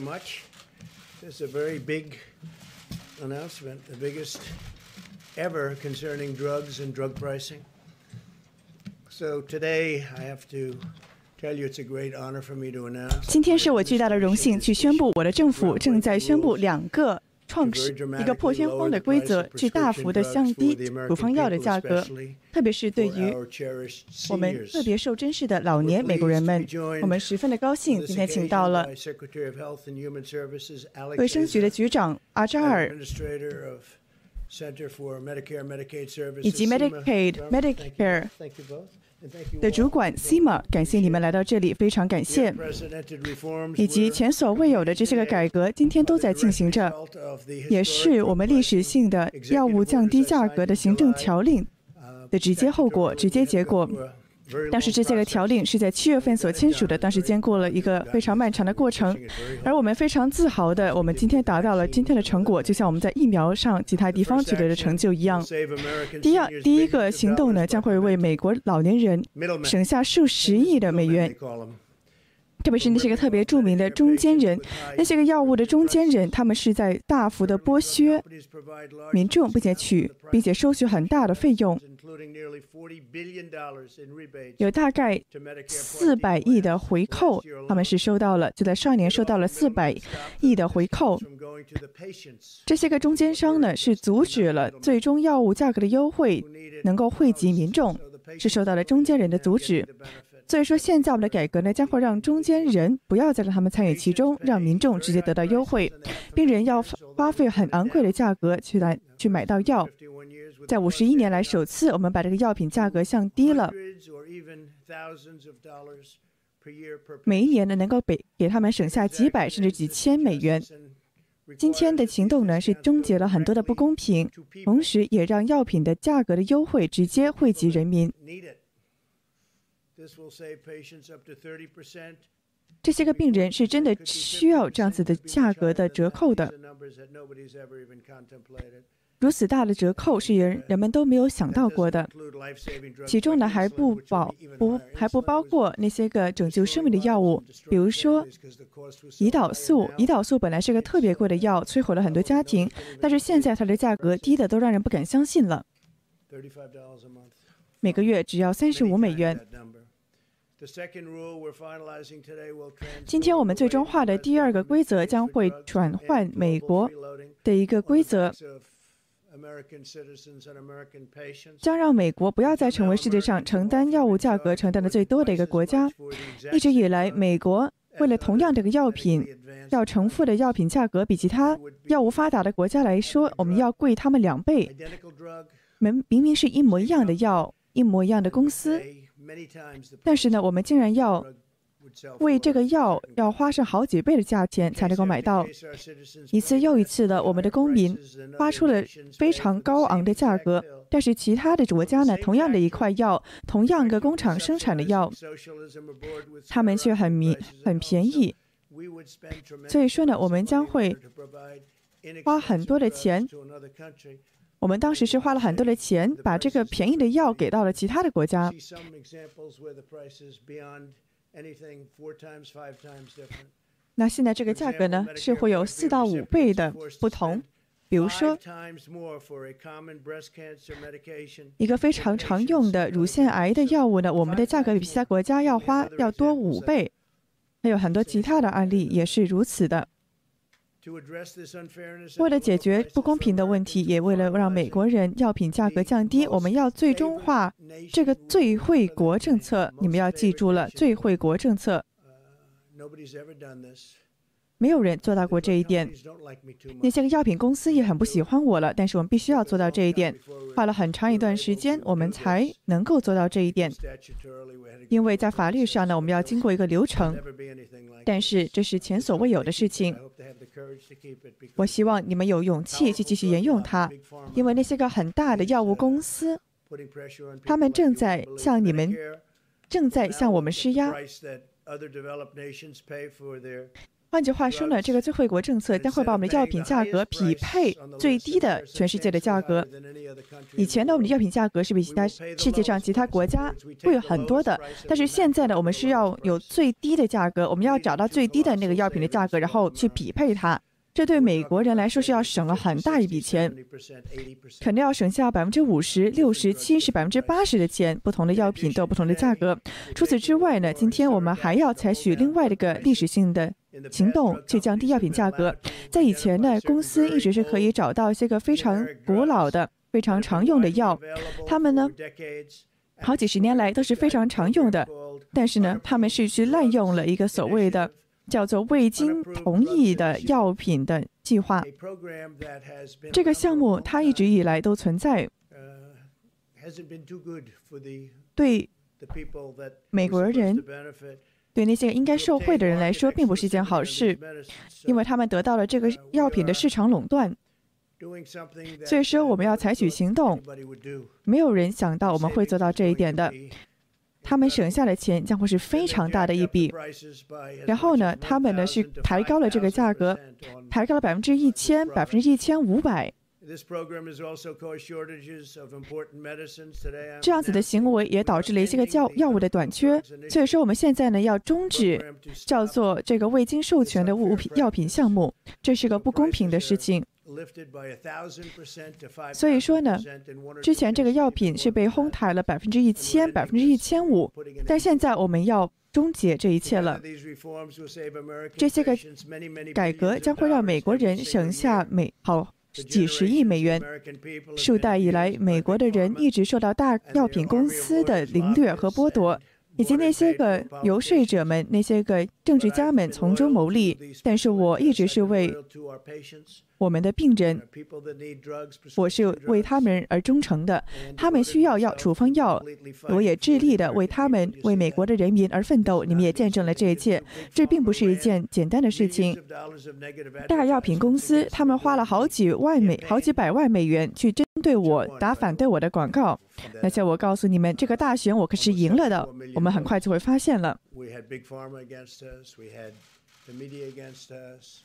very much. This is a very big announcement, the biggest ever concerning drugs and drug pricing. So today I have to tell you it's a great honor for me to announce. 今天是我巨大的荣幸去宣布，我的政府正在宣布两个 创始一个破天荒的规则，去大幅的降低处方药的价格，特别是对于我们特别受珍视的老年美国人们，我们十分的高兴，今天请到了卫生局的局长阿扎尔。以及 Medicaid Medicare 的主管 Sima，感谢你们来到这里，非常感谢。以及前所未有的这些个改革，今天都在进行着，也是我们历史性的药物降低价格的行政条令的直接后果、直接结果。但是这些个条令是在七月份所签署的，但是经过了一个非常漫长的过程，而我们非常自豪的，我们今天达到了今天的成果，就像我们在疫苗上其他地方取得的成就一样。第二，第一个行动呢，将会为美国老年人省下数十亿的美元。特别是那些个特别著名的中间人，那些个药物的中间人，他们是在大幅的剥削民众，并且取，并且收取很大的费用，有大概四百亿的回扣，他们是收到了，就在上年收到了四百亿的回扣。这些个中间商呢，是阻止了最终药物价格的优惠能够惠及民众，是受到了中间人的阻止。所以说，现在我们的改革呢，将会让中间人不要再让他们参与其中，让民众直接得到优惠。病人要花费很昂贵的价格去来去买到药。在五十一年来，首次我们把这个药品价格降低了，每一年呢能够给给他们省下几百甚至几千美元。今天的行动呢，是终结了很多的不公平，同时也让药品的价格的优惠直接惠及人民。这些个病人是真的需要这样子的价格的折扣的，如此大的折扣是人人们都没有想到过的。其中呢还不包不还不包括那些个拯救生命的药物，比如说胰岛素。胰岛素本来是个特别贵的药，摧毁了很多家庭，但是现在它的价格低的都让人不敢相信了，每个月只要三十五美元。今天我们最终化的第二个规则将会转换美国的一个规则，将让美国不要再成为世界上承担药物价格承担的最多的一个国家。一直以来，美国为了同样这个药品要承付的药品价格比其他药物发达的国家来说，我们要贵他们两倍。明明明是一模一样的药，一模一样的公司。但是呢，我们竟然要为这个药要花上好几倍的价钱才能够买到。一次又一次的，我们的公民花出了非常高昂的价格，但是其他的国家呢，同样的一块药，同样个工厂生产的药，他们却很迷很便宜。所以说呢，我们将会花很多的钱。我们当时是花了很多的钱，把这个便宜的药给到了其他的国家。那现在这个价格呢，是会有四到五倍的不同。比如说，一个非常常用的乳腺癌的药物呢，我们的价格比其他国家要花要多五倍。还有很多其他的案例也是如此的。为了解决不公平的问题，也为了让美国人药品价格降低，我们要最终化这个最惠国政策。你们要记住了，最惠国政策。没有人做到过这一点。那些个药品公司也很不喜欢我了，但是我们必须要做到这一点。花了很长一段时间，我们才能够做到这一点。因为在法律上呢，我们要经过一个流程，但是这是前所未有的事情。我希望你们有勇气去继续沿用它，因为那些个很大的药物公司，他们正在向你们，正在向我们施压。换句话说呢，这个最惠国政策将会把我们的药品价格匹配最低的全世界的价格。以前呢，我们的药品价格是比其他世界上其他国家贵很多的，但是现在呢，我们是要有最低的价格，我们要找到最低的那个药品的价格，然后去匹配它。这对美国人来说是要省了很大一笔钱，肯定要省下百分之五十、六十、七十、百分之八十的钱。不同的药品都有不同的价格。除此之外呢，今天我们还要采取另外的一个历史性的行动，去降低药品价格。在以前呢，公司一直是可以找到一些个非常古老的、非常常用的药，他们呢，好几十年来都是非常常用的，但是呢，他们是去滥用了一个所谓的。叫做未经同意的药品的计划，这个项目它一直以来都存在，对美国人，对那些应该受贿的人来说，并不是一件好事，因为他们得到了这个药品的市场垄断。所以说，我们要采取行动，没有人想到我们会做到这一点的。他们省下的钱将会是非常大的一笔，然后呢，他们呢是抬高了这个价格，抬高了百分之一千、百分之一千五百。这样子的行为也导致了一些个药药物的短缺，所以说我们现在呢要终止叫做这个未经授权的物品药品项目，这是个不公平的事情。所以说呢，之前这个药品是被哄抬了百分之一千、百分之一千五，但现在我们要终结这一切了。这些个改革将会让美国人省下美好几十亿美元。数代以来，美国的人一直受到大药品公司的凌虐和剥夺。以及那些个游说者们、那些个政治家们从中牟利，但是我一直是为我们的病人，我是为他们而忠诚的。他们需要药处方药，我也致力的为他们、为美国的人民而奋斗。你们也见证了这一切，这并不是一件简单的事情。大药品公司他们花了好几万美、好几百万美元去针对我打反对我的广告。而且我告诉你们，这个大选我可是赢了的。我们很快就会发现了。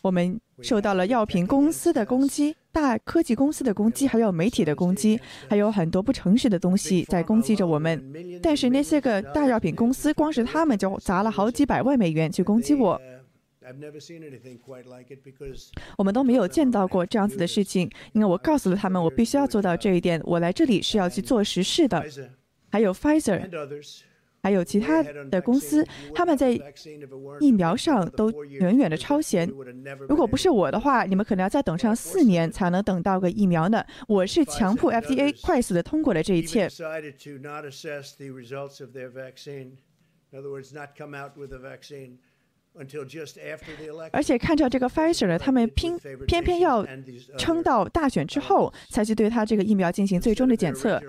我们受到了药品公司的攻击、大科技公司的攻击，还有媒体的攻击，还有很多不诚实的东西在攻击着我们。但是那些个大药品公司，光是他们就砸了好几百万美元去攻击我。我们都没有见到过这样子的事情，因为我告诉了他们，我必须要做到这一点。我来这里是要去做实事的。还有 Pfizer，还有其他的公司，他们在疫苗上都远远的超前。如果不是我的话，你们可能要再等上四年才能等到个疫苗呢。我是强迫 FDA 快速的通过了这一切。而且看着这个 Pfizer 呢，他们偏偏偏要撑到大选之后才去对他这个疫苗进行最终的检测。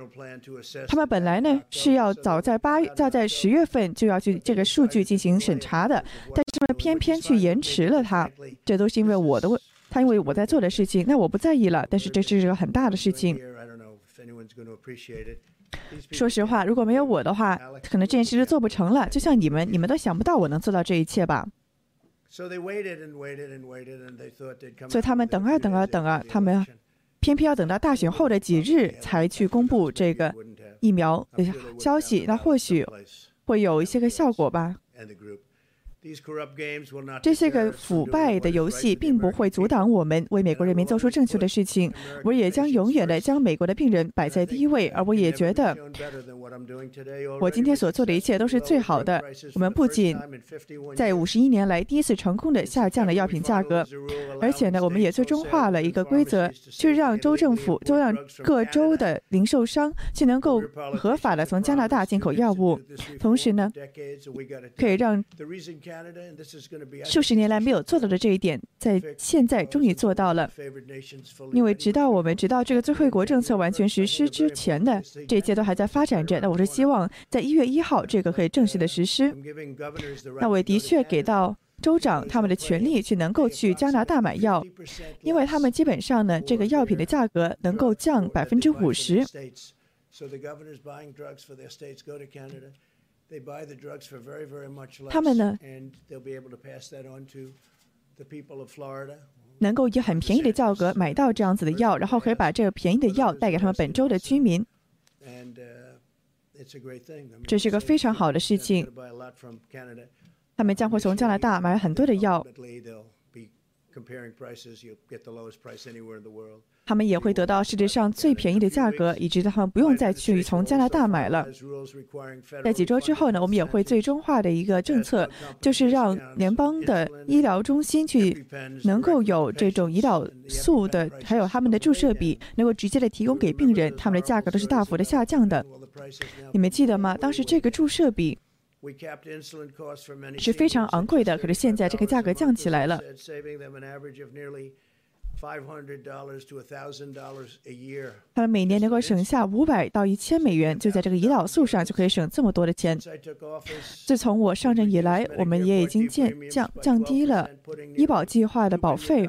他们本来呢是要早在八月、早在十月份就要去这个数据进行审查的，但是呢偏偏去延迟了它。这都是因为我的问，他因为我在做的事情，那我不在意了。但是这是个很大的事情。说实话，如果没有我的话，可能这件事就做不成了。就像你们，你们都想不到我能做到这一切吧？所以他们等啊等啊等啊，他们偏偏要等到大选后的几日才去公布这个疫苗的消息。那或许会有一些个效果吧。这些个腐败的游戏并不会阻挡我们为美国人民做出正确的事情。我也将永远的将美国的病人摆在第一位，而我也觉得，我今天所做的一切都是最好的。我们不仅在五十一年来第一次成功的下降了药品价格，而且呢，我们也最终化了一个规则，去让州政府，就让各州的零售商去能够合法的从加拿大进口药物，同时呢，可以让。数十年来没有做到的这一点，在现在终于做到了。因为直到我们直到这个最惠国政策完全实施之前的这一切都还在发展着。那我是希望在一月一号这个可以正式的实施。那我的确给到州长他们的权利去能够去加拿大买药，因为他们基本上呢这个药品的价格能够降百分之五十。他们呢，能够以很便宜的价格买到这样子的药，然后可以把这个便宜的药带给他们本州的居民。这是个非常好的事情。他们将会从加拿大买很多的药。他们也会得到世界上最便宜的价格，以致他们不用再去从加拿大买了。在几周之后呢，我们也会最终化的一个政策，就是让联邦的医疗中心去能够有这种胰岛素的，还有他们的注射笔，能够直接的提供给病人，他们的价格都是大幅的下降的。你们记得吗？当时这个注射笔。是非常昂贵的，可是现在这个价格降起来了。他们每年能够省下五百到一千美元，就在这个胰岛素上就可以省这么多的钱。自从我上任以来，我们也已经降降降低了医保计划的保费，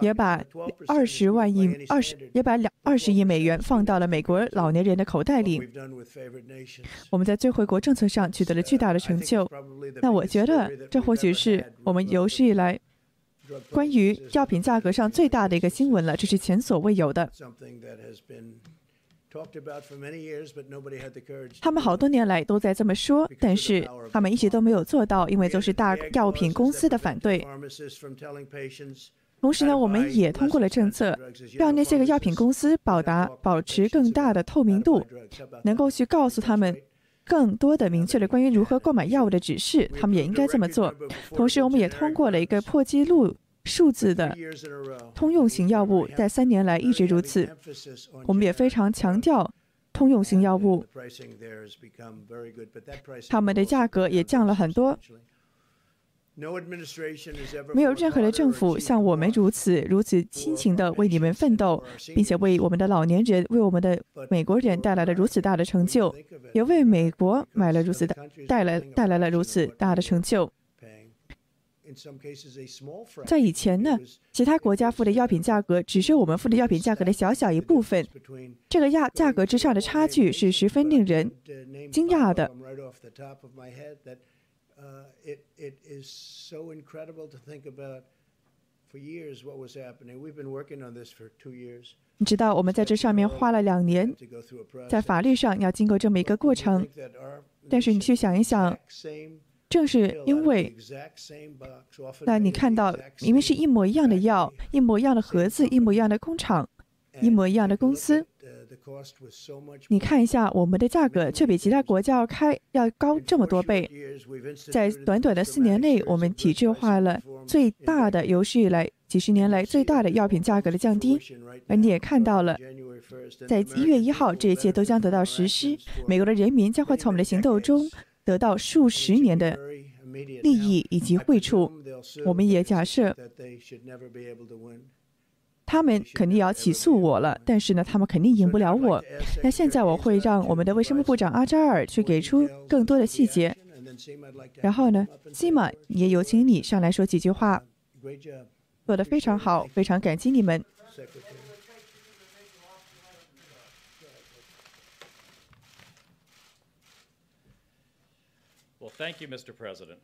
也把二十万亿二十也把两二十亿美元放到了美国老年人的口袋里。我们在最惠国政策上取得了巨大的成就。那我觉得这或许是我们有史以来。关于药品价格上最大的一个新闻了，这是前所未有的。他们好多年来都在这么说，但是他们一直都没有做到，因为都是大药品公司的反对。同时呢，我们也通过了政策，让那些个药品公司保达保持更大的透明度，能够去告诉他们更多的明确了关于如何购买药物的指示，他们也应该这么做。同时，我们也通过了一个破纪录。数字的通用型药物在三年来一直如此，我们也非常强调通用型药物，他们的价格也降了很多。没有任何的政府像我们如此如此辛勤的为你们奋斗，并且为我们的老年人、为我们的美国人带来了如此大的成就，也为美国买了如此大带来带来了如此大的成就。在以前呢，其他国家付的药品价格只是我们付的药品价格的小小一部分。这个价价格之上的差距是十分令人惊讶的。你知道，我们在这上面花了两年，在法律上要经过这么一个过程。但是你去想一想。正是因为，那你看到明明是一模一样的药，一模一样的盒子，一模一样的工厂，一模一样的公司，你看一下我们的价格却比其他国家要开要高这么多倍。在短短的四年内，我们体制化了最大的有史以来几十年来最大的药品价格的降低，而你也看到了，在一月一号，这一切都将得到实施，美国的人民将会从我们的行动中。得到数十年的利益以及惠处，我们也假设他们肯定要起诉我了，但是呢，他们肯定赢不了我。那现在我会让我们的卫生部部长阿扎尔去给出更多的细节，然后呢，西玛也有请你上来说几句话，做得非常好，非常感激你们 thank you mr president。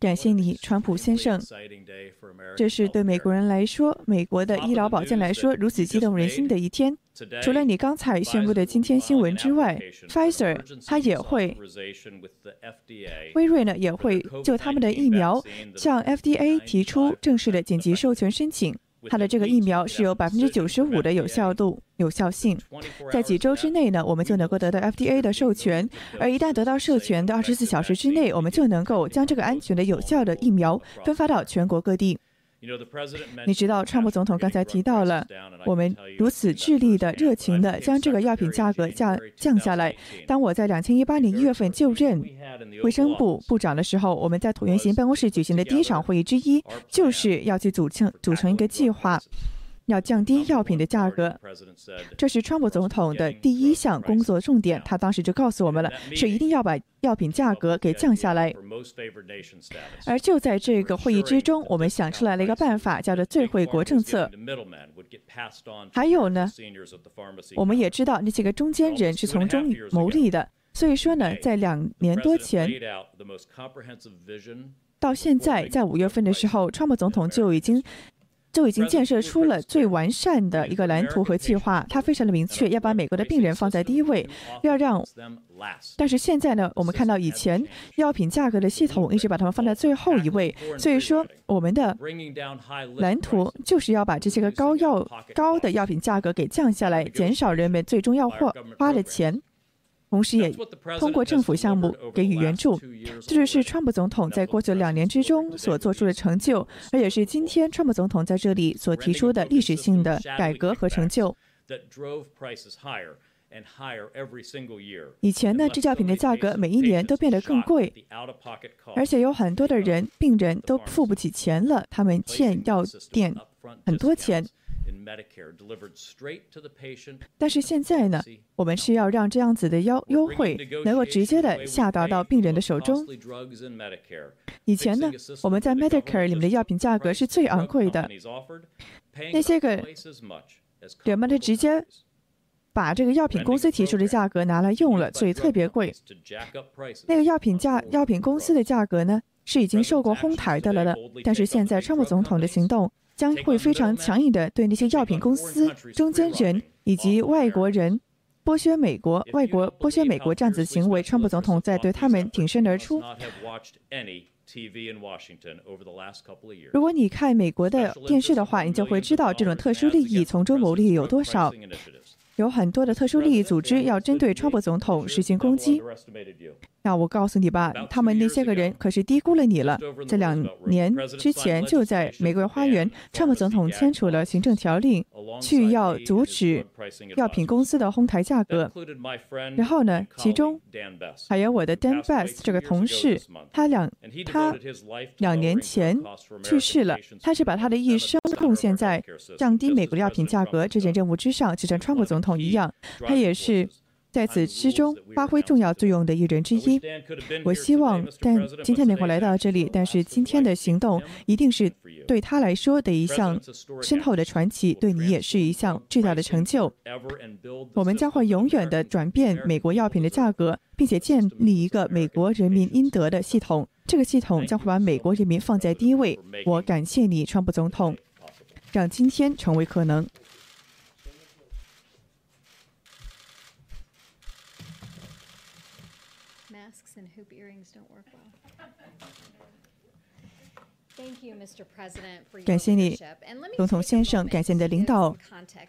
感谢你，川普先生。这是对美国人来说，美国的医疗保健来说，如此激动人心的一天。除了你刚才宣布的今天新闻之外，Pfizer 它也会，辉瑞呢也会就他们的疫苗向 FDA 提出正式的紧急授权申请。它的这个疫苗是有百分之九十五的有效度、有效性，在几周之内呢，我们就能够得到 FDA 的授权，而一旦得到授权的二十四小时之内，我们就能够将这个安全的、有效的疫苗分发到全国各地。你知道，川普总统刚才提到了，我们如此致力的、热情的将这个药品价格降降下来。当我在两千一八年一月份就任卫生部部长的时候，我们在椭圆形办公室举行的第一场会议之一，就是要去组成组成一个计划。要降低药品的价格，这是川普总统的第一项工作重点。他当时就告诉我们了，是一定要把药品价格给降下来。而就在这个会议之中，我们想出来了一个办法，叫做最惠国政策。还有呢，我们也知道那些个中间人是从中牟利的。所以说呢，在两年多前。到现在，在五月份的时候，川普总统就已经。就已经建设出了最完善的一个蓝图和计划，他非常的明确，要把美国的病人放在第一位，要让。但是现在呢，我们看到以前药品价格的系统一直把他们放在最后一位，所以说我们的蓝图就是要把这些个高药高的药品价格给降下来，减少人们最终要花花的钱。同时，也通过政府项目给予援助，这就是川普总统在过去两年之中所做出的成就，而也是今天川普总统在这里所提出的历史性的改革和成就。以前呢，制药品的价格每一年都变得更贵，而且有很多的人病人都付不起钱了，他们欠药店很多钱。但是现在呢，我们是要让这样子的优优惠能够直接的下达到病人的手中。以前呢，我们在 Medicare 里面的药品价格是最昂贵的，那些个人们就直接把这个药品公司提出的价格拿来用了，所以特别贵。那个药品价药品公司的价格呢，是已经受过哄抬的了的。但是现在川普总统的行动。将会非常强硬的对那些药品公司中间人以及外国人剥削美国、外国剥削美国这样子行为，川普总统在对他们挺身而出。如果你看美国的电视的话，你就会知道这种特殊利益从中牟利有多少。有很多的特殊利益组织要针对川普总统实行攻击。那我告诉你吧，他们那些个人可是低估了你了。这两年之前，就在玫瑰花园，川普总统签署了行政条令，去要阻止药品公司的哄抬价格。然后呢，其中还有我的 Dan Best 这个同事，他两他两年前去世了。他是把他的一生贡献在降低美国药品价格这件任务之上，就像川普总统一样，他也是。在此之中发挥重要作用的一人之一，我希望，但今天能够来到这里，但是今天的行动一定是对他来说的一项深厚的传奇，对你也是一项巨大的成就。我们将会永远的转变美国药品的价格，并且建立一个美国人民应得的系统。这个系统将会把美国人民放在第一位。我感谢你，川普总统，让今天成为可能。感谢你，总统先生，感谢你的领导。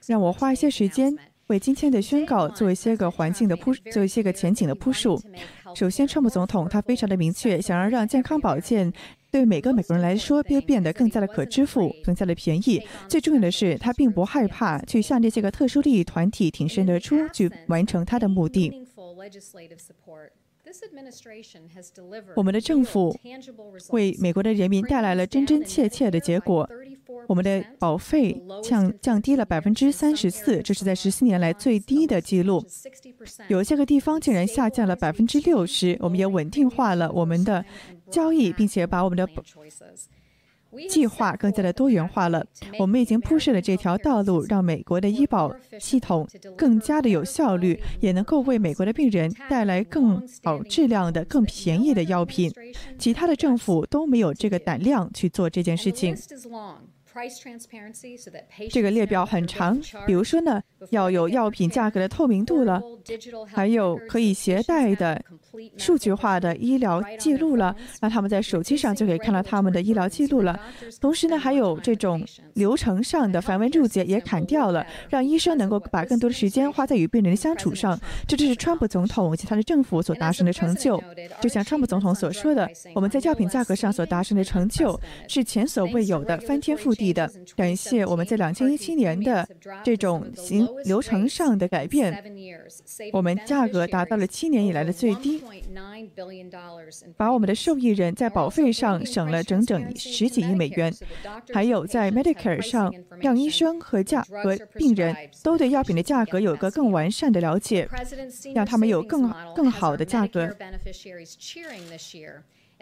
让我花一些时间为今天的宣告做一些个环境的铺，做一些个前景的铺述。首先，川普总统他非常的明确，想要让健康保健对每个美国人来说变变得更加的可支付、更加的便宜。最重要的是，他并不害怕去向这些个特殊利益团体挺身而出，去完成他的目的。我们的政府为美国的人民带来了真真切切的结果。我们的保费降降低了百分之三十四，这是在十四年来最低的记录。有些个地方竟然下降了百分之六十。我们也稳定化了我们的交易，并且把我们的。计划更加的多元化了。我们已经铺设了这条道路，让美国的医保系统更加的有效率，也能够为美国的病人带来更好质量的、更便宜的药品。其他的政府都没有这个胆量去做这件事情。这个列表很长，比如说呢，要有药品价格的透明度了，还有可以携带的数据化的医疗记录了，让他们在手机上就可以看到他们的医疗记录了。同时呢，还有这种流程上的繁文缛节也砍掉了，让医生能够把更多的时间花在与病人的相处上。这就是川普总统以及他的政府所达成的成就。就像川普总统所说的，我们在药品价格上所达成的成就是前所未有的翻天覆地。的感谢我们在两千一七年的这种行流程上的改变，我们价格达到了七年以来的最低，把我们的受益人在保费上省了整整十几亿美元，还有在 Medicare 上让医生和价和病人都对药品的价格有个更完善的了解，让他们有更更好的价格。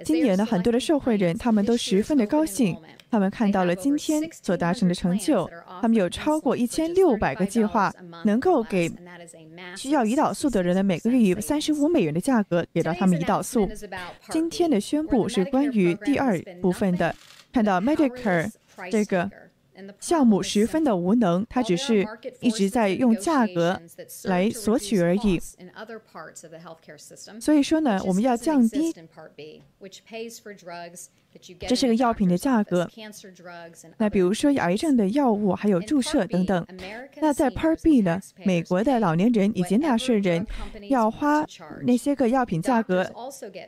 今年呢，很多的受惠人他们都十分的高兴，他们看到了今天所达成的成就。他们有超过一千六百个计划，能够给需要胰岛素的人的每个月以三十五美元的价格给到他们胰岛素。今天的宣布是关于第二部分的，看到 Medicare 这个。项目十分的无能，它只是一直在用价格来索取而已。所以说呢，我们要降低。这是个药品的价格。那比如说癌症的药物，还有注射等等。那在 Part B 呢，美国的老年人以及纳税人要花那些个药品价格，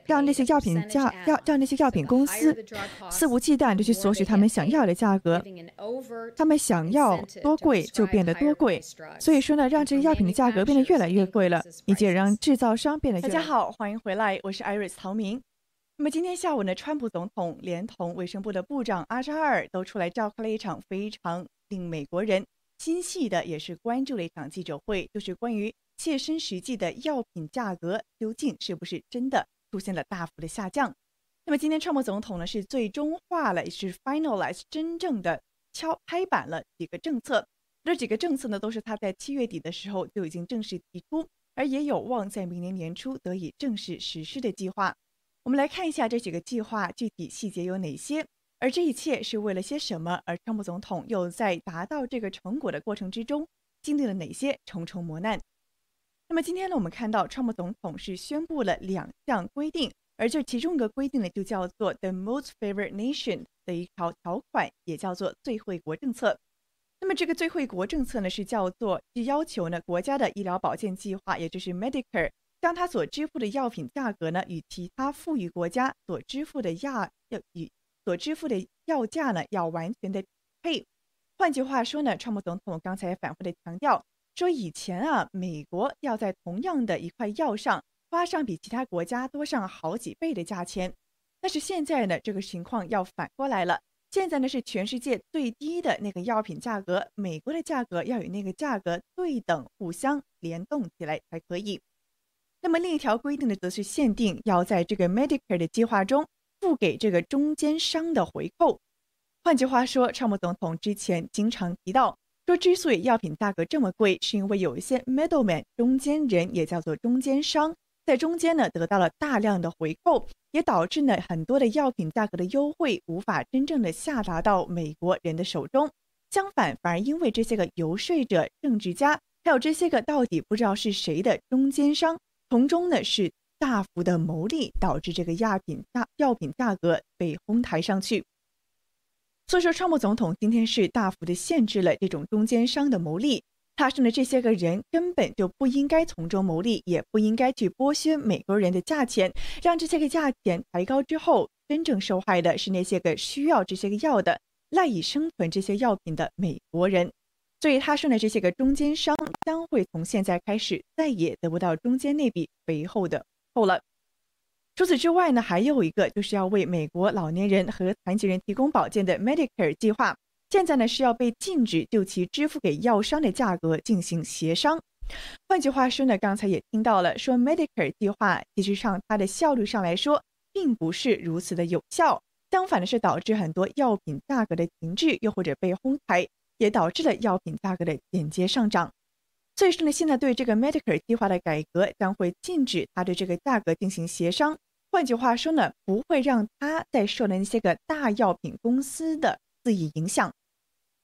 让那些药品价要让那些药品公司肆无忌惮的去索取他们想要的价格。他们想要多贵就变得多贵。所以说呢，让这些药品的价格变得越来越贵了，以及让制造商变得。大家好，欢迎回来，我是 Iris 陶明。那么今天下午呢，川普总统连同卫生部的部长阿扎尔都出来召开了一场非常令美国人心系的，也是关注的一场记者会，就是关于切身实际的药品价格究竟是不是真的出现了大幅的下降。那么今天川普总统呢是最终化了，也是 finalize 真正的敲拍板了几个政策。这几个政策呢都是他在七月底的时候就已经正式提出，而也有望在明年年初得以正式实施的计划。我们来看一下这几个计划具体细节有哪些，而这一切是为了些什么？而川普总统又在达到这个成果的过程之中经历了哪些重重磨难？那么今天呢，我们看到川普总统是宣布了两项规定，而这其中一个规定呢，就叫做 The Most Favored Nation 的一条条款，也叫做最惠国政策。那么这个最惠国政策呢，是叫做是要求呢国家的医疗保健计划，也就是 Medicare。将他所支付的药品价格呢，与其他富裕国家所支付的药要与所支付的药价呢，要完全的配。换句话说呢，川普总统刚才反复的强调说，以前啊，美国要在同样的一块药上花上比其他国家多上好几倍的价钱。但是现在呢，这个情况要反过来了。现在呢，是全世界最低的那个药品价格，美国的价格要与那个价格对等，互相联动起来才可以。那么另一条规定呢，则是限定要在这个 Medicare 的计划中付给这个中间商的回扣。换句话说，川普总统之前经常提到说，之所以药品价格这么贵，是因为有一些 middleman 中间人，也叫做中间商，在中间呢得到了大量的回扣，也导致呢很多的药品价格的优惠无法真正的下达到美国人的手中。相反，反而因为这些个游说者、政治家，还有这些个到底不知道是谁的中间商。从中呢是大幅的牟利，导致这个药品价药品价格被哄抬上去。所以说，川普总统今天是大幅的限制了这种中间商的牟利。他说呢，这些个人根本就不应该从中牟利，也不应该去剥削美国人的价钱，让这些个价钱抬高之后，真正受害的是那些个需要这些个药的、赖以生存这些药品的美国人。所以他说呢，这些个中间商将会从现在开始再也得不到中间那笔肥厚的扣了。除此之外呢，还有一个就是要为美国老年人和残疾人提供保健的 Medicare 计划，现在呢是要被禁止就其支付给药商的价格进行协商。换句话说呢，刚才也听到了，说 Medicare 计划其实上它的效率上来说并不是如此的有效，相反的是导致很多药品价格的停滞，又或者被哄抬。也导致了药品价格的间接上涨。所以说呢，现在对这个 Medicare 计划的改革将会禁止他对这个价格进行协商。换句话说呢，不会让他再受那些个大药品公司的肆意影响。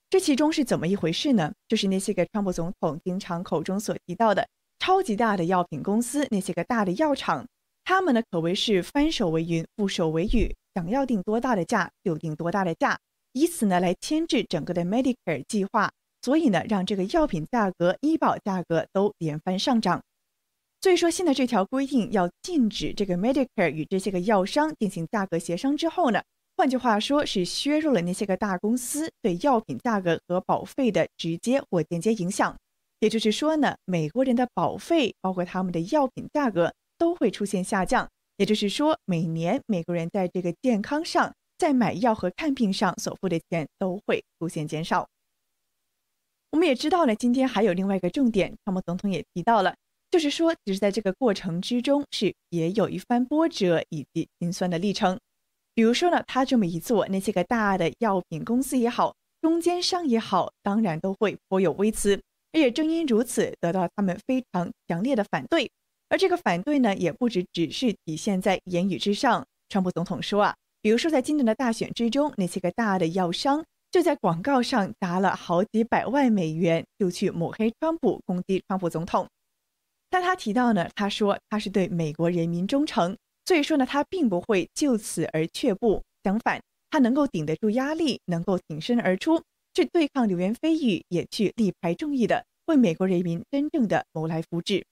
这其中是怎么一回事呢？就是那些个川普总统经常口中所提到的超级大的药品公司，那些个大的药厂，他们呢可谓是翻手为云，覆手为雨，想要定多大的价就定多大的价。以此呢来牵制整个的 Medicare 计划，所以呢让这个药品价格、医保价格都连番上涨。所以说现在这条规定要禁止这个 Medicare 与这些个药商进行价格协商之后呢，换句话说是削弱了那些个大公司对药品价格和保费的直接或间接影响。也就是说呢，美国人的保费包括他们的药品价格都会出现下降。也就是说，每年美国人在这个健康上。在买药和看病上所付的钱都会出现减少。我们也知道了，今天还有另外一个重点，川普总统也提到了，就是说，其实在这个过程之中是也有一番波折以及心酸的历程。比如说呢，他这么一做，那些个大的药品公司也好，中间商也好，当然都会颇有微词，而也正因如此，得到他们非常强烈的反对。而这个反对呢，也不只只是体现在言语之上。川普总统说啊，比如说在今年的大选之中，那些个大的药商就在广告上砸了好几百万美元，就去抹黑川普，攻击川普总统。但他提到呢，他说他是对美国人民忠诚，所以说呢，他并不会就此而却步。相反，他能够顶得住压力，能够挺身而出，去对抗流言蜚语，也去力排众议的为美国人民真正的谋来福祉。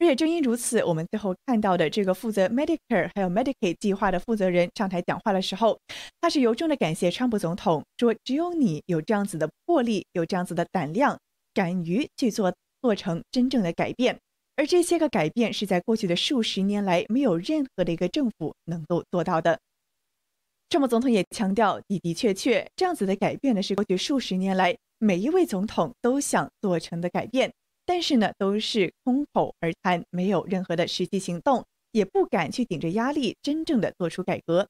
而且正因如此，我们最后看到的这个负责 Medicare 还有 Medicaid 计划的负责人上台讲话的时候，他是由衷的感谢川普总统，说只有你有这样子的魄力，有这样子的胆量，敢于去做做成真正的改变。而这些个改变是在过去的数十年来没有任何的一个政府能够做到的。川普总统也强调，的的确确这样子的改变呢，是过去数十年来每一位总统都想做成的改变。但是呢，都是空口而谈，没有任何的实际行动，也不敢去顶着压力真正的做出改革。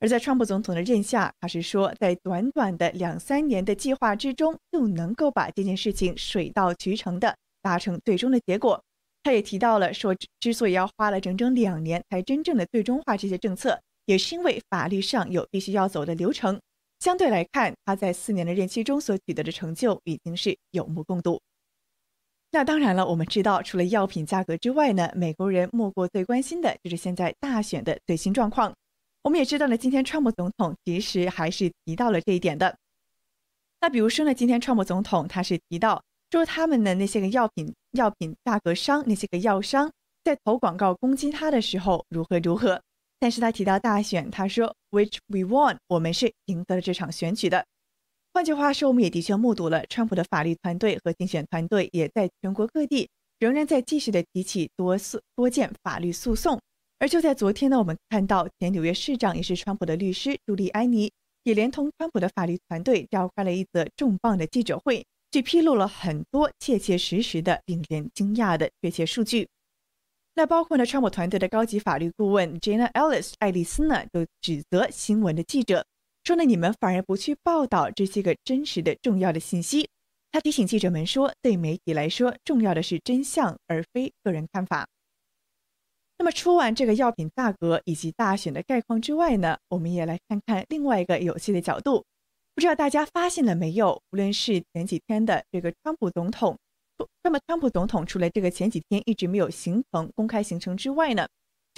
而在川普总统的任下，他是说，在短短的两三年的计划之中，就能够把这件事情水到渠成的达成最终的结果。他也提到了说，之所以要花了整整两年才真正的最终化这些政策，也是因为法律上有必须要走的流程。相对来看，他在四年的任期中所取得的成就已经是有目共睹。那当然了，我们知道，除了药品价格之外呢，美国人莫过最关心的就是现在大选的最新状况。我们也知道呢，今天川普总统其实还是提到了这一点的。那比如说呢，今天川普总统他是提到说，他们的那些个药品药品价格商那些个药商在投广告攻击他的时候如何如何。但是他提到大选，他说，Which we won，我们是赢得了这场选举的。换句话说，我们也的确目睹了川普的法律团队和竞选团队也在全国各地仍然在继续的提起多次多件法律诉讼。而就在昨天呢，我们看到前纽约市长也是川普的律师朱利安尼，也连同川普的法律团队召开了一则重磅的记者会，去披露了很多切切实实的、令人惊讶的确切数据。那包括呢，川普团队的高级法律顾问 Jana Ellis 爱丽丝呢，都指责新闻的记者。说呢，你们反而不去报道这些个真实的重要的信息。他提醒记者们说，对媒体来说，重要的是真相，而非个人看法。那么，出完这个药品价格以及大选的概况之外呢，我们也来看看另外一个有趣的角度。不知道大家发现了没有？无论是前几天的这个川普总统，那么川普总统除了这个前几天一直没有行程公开行程之外呢？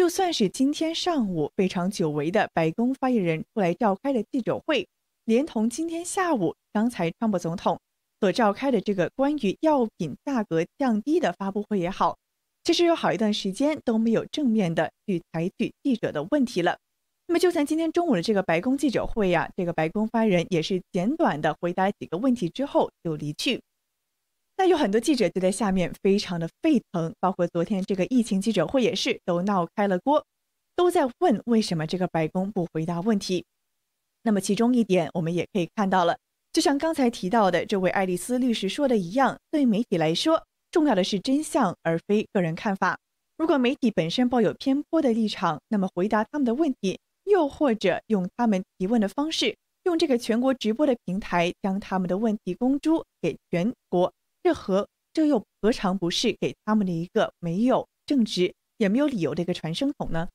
就算是今天上午非常久违的白宫发言人出来召开的记者会，连同今天下午刚才川普总统所召开的这个关于药品价格降低的发布会也好，其实有好一段时间都没有正面的去采取记者的问题了。那么就算今天中午的这个白宫记者会呀，这个白宫发言人也是简短的回答几个问题之后就离去。那有很多记者就在下面非常的沸腾，包括昨天这个疫情记者会也是都闹开了锅，都在问为什么这个白宫不回答问题。那么其中一点我们也可以看到了，就像刚才提到的这位爱丽丝律师说的一样，对媒体来说，重要的是真相而非个人看法。如果媒体本身抱有偏颇的立场，那么回答他们的问题，又或者用他们提问的方式，用这个全国直播的平台将他们的问题公诸给全国。这何这又何尝不是给他们的一个没有正直也没有理由的一个传声筒呢？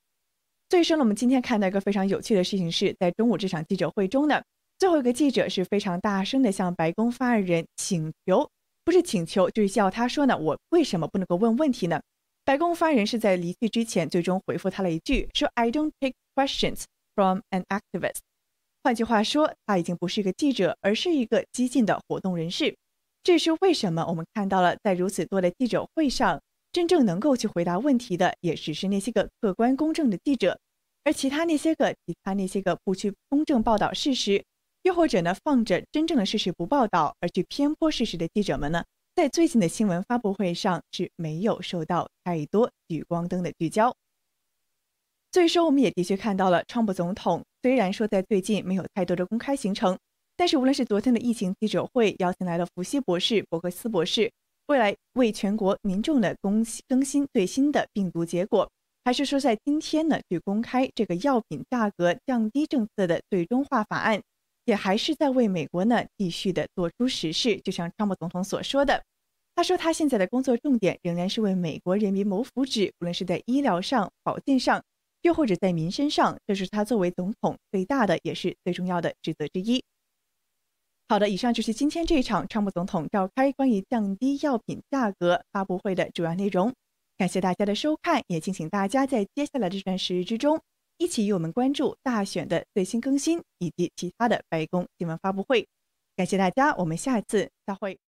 所以说呢，我们今天看到一个非常有趣的事情是，在中午这场记者会中呢，最后一个记者是非常大声的向白宫发言人请求，不是请求，就是叫他说呢，我为什么不能够问问题呢？白宫发言人是在离去之前最终回复他了一句，说 I don't take questions from an activist。换句话说，他已经不是一个记者，而是一个激进的活动人士。这是为什么？我们看到了，在如此多的记者会上，真正能够去回答问题的，也只是那些个客观公正的记者，而其他那些个其他那些个不去公正报道事实，又或者呢放着真正的事实不报道而去偏颇事实的记者们呢，在最近的新闻发布会上是没有受到太多聚光灯的聚焦。所以说，我们也的确看到了，川普总统虽然说在最近没有太多的公开行程。但是，无论是昨天的疫情记者会邀请来了福西博士、伯克斯博士，未来为全国民众呢更更新最新的病毒结果，还是说在今天呢去公开这个药品价格降低政策的最终化法案，也还是在为美国呢继续的做出实事。就像川普总统所说的，他说他现在的工作重点仍然是为美国人民谋福祉，无论是在医疗上、保健上，又或者在民生上，这是他作为总统最大的也是最重要的职责之一。好的，以上就是今天这一场川普总统召开关于降低药品价格发布会的主要内容。感谢大家的收看，也敬请大家在接下来这段时日之中，一起与我们关注大选的最新更新以及其他的白宫新闻发布会。感谢大家，我们下次再会。